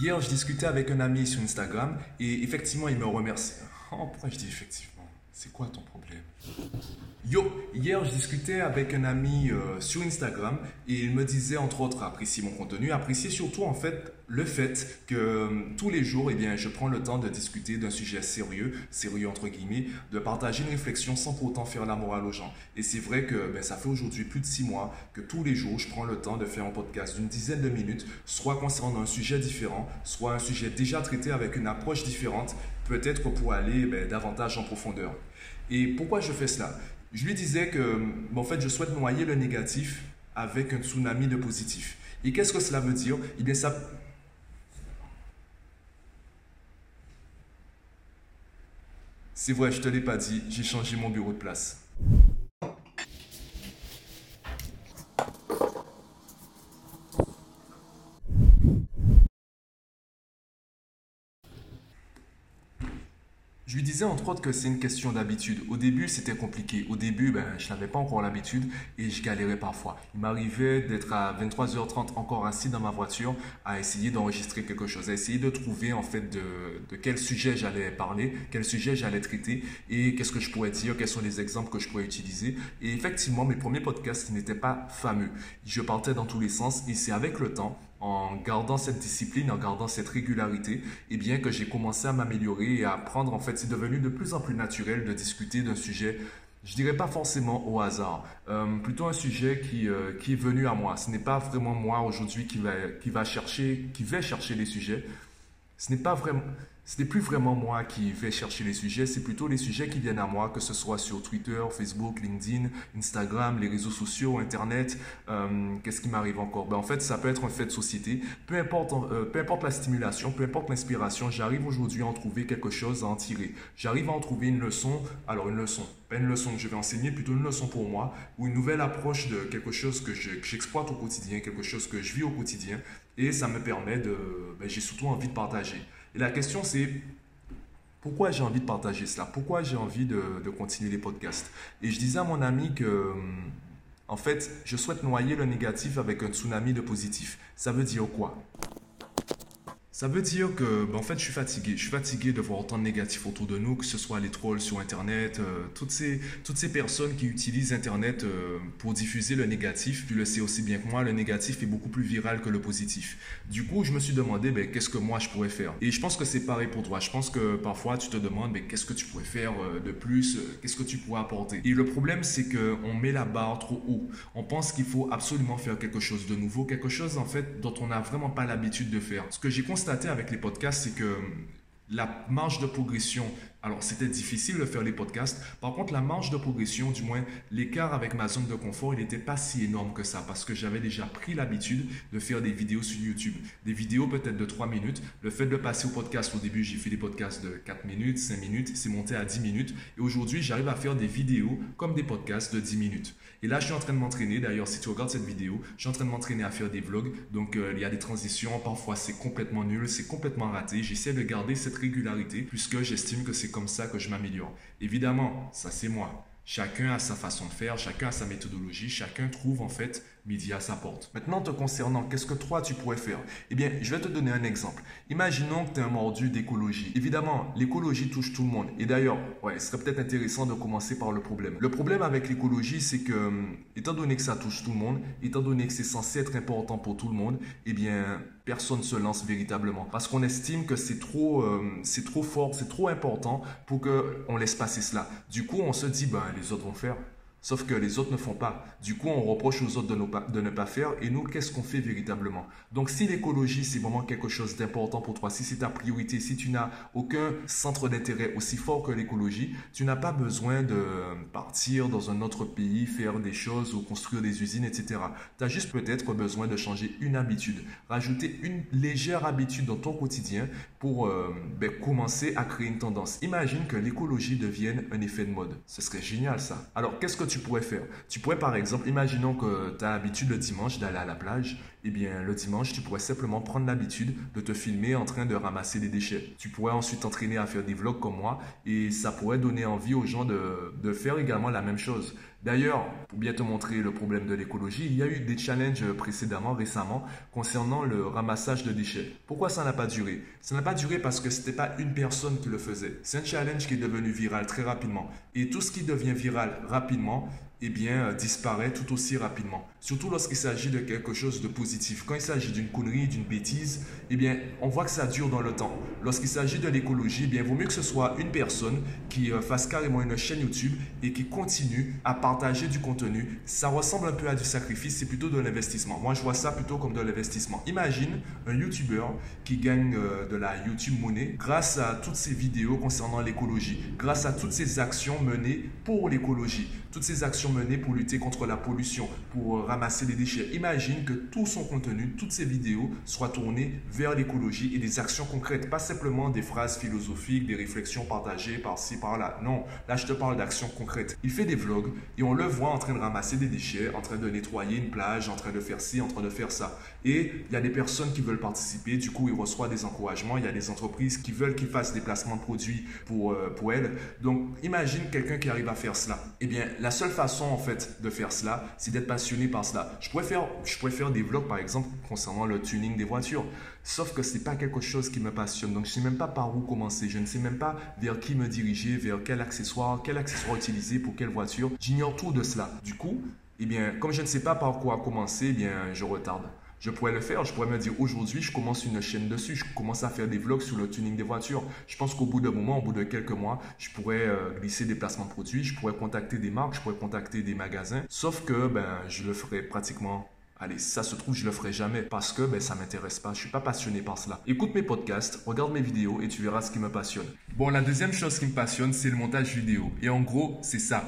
Hier, je discutais avec un ami sur Instagram et effectivement, il me remercie. Oh, pourquoi je dis effectivement? C'est quoi ton problème? Yo, hier je discutais avec un ami euh, sur Instagram et il me disait entre autres apprécier mon contenu, apprécier surtout en fait le fait que euh, tous les jours, eh bien, je prends le temps de discuter d'un sujet sérieux, sérieux entre guillemets, de partager une réflexion sans pour autant faire la morale aux gens. Et c'est vrai que ben, ça fait aujourd'hui plus de six mois que tous les jours, je prends le temps de faire un podcast d'une dizaine de minutes, soit concernant un sujet différent, soit un sujet déjà traité avec une approche différente, peut-être pour aller ben, davantage en profondeur. Et pourquoi je fais cela? Je lui disais que, en fait, je souhaite noyer le négatif avec un tsunami de positif. Et qu'est-ce que cela veut dire? Eh ça. C'est vrai, je te l'ai pas dit, j'ai changé mon bureau de place. Je lui disais entre autres que c'est une question d'habitude. Au début, c'était compliqué. Au début, ben, je n'avais pas encore l'habitude et je galérais parfois. Il m'arrivait d'être à 23h30 encore assis dans ma voiture à essayer d'enregistrer quelque chose, à essayer de trouver en fait de, de quel sujet j'allais parler, quel sujet j'allais traiter et qu'est-ce que je pourrais dire, quels sont les exemples que je pourrais utiliser. Et effectivement, mes premiers podcasts n'étaient pas fameux. Je partais dans tous les sens et c'est avec le temps en gardant cette discipline, en gardant cette régularité, et eh bien que j'ai commencé à m'améliorer et à apprendre, en fait, c'est devenu de plus en plus naturel de discuter d'un sujet, je dirais pas forcément au hasard, euh, plutôt un sujet qui, euh, qui est venu à moi. Ce n'est pas vraiment moi aujourd'hui qui va, qui va chercher, qui va chercher les sujets. Ce n'est pas vraiment, ce n'est plus vraiment moi qui vais chercher les sujets, c'est plutôt les sujets qui viennent à moi, que ce soit sur Twitter, Facebook, LinkedIn, Instagram, les réseaux sociaux, Internet. Euh, qu'est-ce qui m'arrive encore? Ben, En fait, ça peut être un fait de société. Peu importe, euh, peu importe la stimulation, peu importe l'inspiration, j'arrive aujourd'hui à en trouver quelque chose à en tirer. J'arrive à en trouver une leçon, alors une leçon, pas une leçon que je vais enseigner, plutôt une leçon pour moi, ou une nouvelle approche de quelque chose que j'exploite au quotidien, quelque chose que je vis au quotidien, et ça me permet de... Ben, j'ai surtout envie de partager. Et la question c'est, pourquoi j'ai envie de partager cela? Pourquoi j'ai envie de, continuer les podcasts? Et je disais à mon ami que, en fait, je souhaite noyer le négatif avec un tsunami de positif. Ça veut dire quoi? Ça veut dire que, ben, en fait, je suis fatigué. Je suis fatigué de voir autant de négatifs autour de nous, que ce soit les trolls sur Internet, euh, toutes, ces, toutes ces personnes qui utilisent Internet euh, pour diffuser le négatif. Tu le sais aussi bien que moi, le négatif est beaucoup plus viral que le positif. Du coup, je me suis demandé, ben, qu'est-ce que moi je pourrais faire? Et je pense que c'est pareil pour toi. Je pense que parfois, tu te demandes, ben, qu'est-ce que tu pourrais faire euh, de plus? Qu'est-ce que tu pourrais apporter? Et le problème, c'est qu'on met la barre trop haut. On pense qu'il faut absolument faire quelque chose de nouveau, quelque chose, en fait, dont on n'a vraiment pas l'habitude de faire. Ce que j'ai constaté avec les podcasts, c'est que la marge de progression alors, c'était difficile de faire les podcasts. Par contre, la marge de progression, du moins l'écart avec ma zone de confort, il n'était pas si énorme que ça parce que j'avais déjà pris l'habitude de faire des vidéos sur YouTube. Des vidéos peut-être de 3 minutes. Le fait de passer au podcast, au début, j'ai fait des podcasts de 4 minutes, 5 minutes, c'est monté à 10 minutes. Et aujourd'hui, j'arrive à faire des vidéos comme des podcasts de 10 minutes. Et là, je suis en train de m'entraîner. D'ailleurs, si tu regardes cette vidéo, je suis en train de m'entraîner à faire des vlogs. Donc, euh, il y a des transitions. Parfois, c'est complètement nul, c'est complètement raté. J'essaie de garder cette régularité puisque j'estime que c'est ça que je m'améliore. Évidemment, ça c'est moi. Chacun a sa façon de faire, chacun a sa méthodologie, chacun trouve en fait midi à sa porte. Maintenant, te concernant, qu'est-ce que toi tu pourrais faire? Eh bien, je vais te donner un exemple. Imaginons que tu es un mordu d'écologie. Évidemment, l'écologie touche tout le monde. Et d'ailleurs, ouais, ce serait peut-être intéressant de commencer par le problème. Le problème avec l'écologie, c'est que, hum, étant donné que ça touche tout le monde, étant donné que c'est censé être important pour tout le monde, eh bien, personne ne se lance véritablement. Parce qu'on estime que c'est trop, hum, c'est trop fort, c'est trop important pour qu'on laisse passer cela. Du coup, on se dit, ben, les autres vont faire. Sauf que les autres ne font pas. Du coup, on reproche aux autres de, ne pas faire. Et nous, qu'est-ce qu'on fait véritablement? Donc, si l'écologie, c'est vraiment quelque chose d'important pour toi, si c'est ta priorité, si tu n'as aucun centre d'intérêt aussi fort que l'écologie, tu n'as pas besoin de partir dans un autre pays, faire des choses ou construire des usines, etc. Tu as juste peut-être besoin de changer une habitude, rajouter une légère habitude dans ton quotidien pour euh, ben, commencer à créer une tendance. Imagine que l'écologie devienne un effet de mode. Ce serait génial ça. Alors, qu'est-ce que tu pourrais faire Tu pourrais par exemple, imaginons que tu as l'habitude le dimanche d'aller à la plage. Eh bien, le dimanche, tu pourrais simplement prendre l'habitude de te filmer en train de ramasser des déchets. Tu pourrais ensuite t'entraîner à faire des vlogs comme moi et ça pourrait donner envie aux gens de, de faire également la même chose. D'ailleurs, pour bien te montrer le problème de l'écologie, il y a eu des challenges précédemment, récemment, concernant le ramassage de déchets. Pourquoi ça n'a pas duré? Ça n'a pas duré parce que ce n'était pas une personne qui le faisait. C'est un challenge qui est devenu viral très rapidement. Et tout ce qui devient viral rapidement, eh bien, euh, disparaît tout aussi rapidement. Surtout lorsqu'il s'agit de quelque chose de positif. Quand il s'agit d'une connerie, d'une bêtise, eh bien, on voit que ça dure dans le temps. Lorsqu'il s'agit de l'écologie, eh bien, il vaut mieux que ce soit une personne qui euh, fasse carrément une chaîne YouTube et qui continue à partager du contenu. Ça ressemble un peu à du sacrifice, c'est plutôt de l'investissement. Moi, je vois ça plutôt comme de l'investissement. Imagine un YouTuber qui gagne euh, de la YouTube monnaie grâce à toutes ces vidéos concernant l'écologie, grâce à toutes ces actions menées pour l'écologie, toutes ces actions menées pour lutter contre la pollution, pour ramasser les déchets. Imagine que tout son contenu, toutes ses vidéos soient tournées vers l'écologie et des actions concrètes, pas simplement des phrases philosophiques, des réflexions partagées par-ci, par-là. Non, là je te parle d'actions concrètes. Il fait des vlogs et on le voit en train de ramasser des déchets, en train de nettoyer une plage, en train de faire ci, en train de faire ça. Et il y a des personnes qui veulent participer, du coup il reçoit des encouragements, il y a des entreprises qui veulent qu'il fasse des placements de produits pour, euh, pour elles. Donc imagine quelqu'un qui arrive à faire cela. Eh bien, la seule façon en fait de faire cela, c'est d'être passionné par cela. Je pourrais, faire, je pourrais faire des vlogs par exemple concernant le tuning des voitures, sauf que ce n'est pas quelque chose qui me passionne. Donc je sais même pas par où commencer, je ne sais même pas vers qui me diriger, vers quel accessoire, quel accessoire utiliser pour quelle voiture. J'ignore tout de cela. Du coup, eh bien, comme je ne sais pas par quoi commencer, eh bien, je retarde. Je pourrais le faire, je pourrais me dire aujourd'hui, je commence une chaîne dessus, je commence à faire des vlogs sur le tuning des voitures. Je pense qu'au bout d'un moment, au bout de quelques mois, je pourrais euh, glisser des placements de produits, je pourrais contacter des marques, je pourrais contacter des magasins. Sauf que ben, je le ferai pratiquement Allez, ça se trouve, je le ferai jamais parce que ben, ça m'intéresse pas. Je suis pas passionné par cela. Écoute mes podcasts, regarde mes vidéos et tu verras ce qui me passionne. Bon, la deuxième chose qui me passionne, c'est le montage vidéo. Et en gros, c'est ça.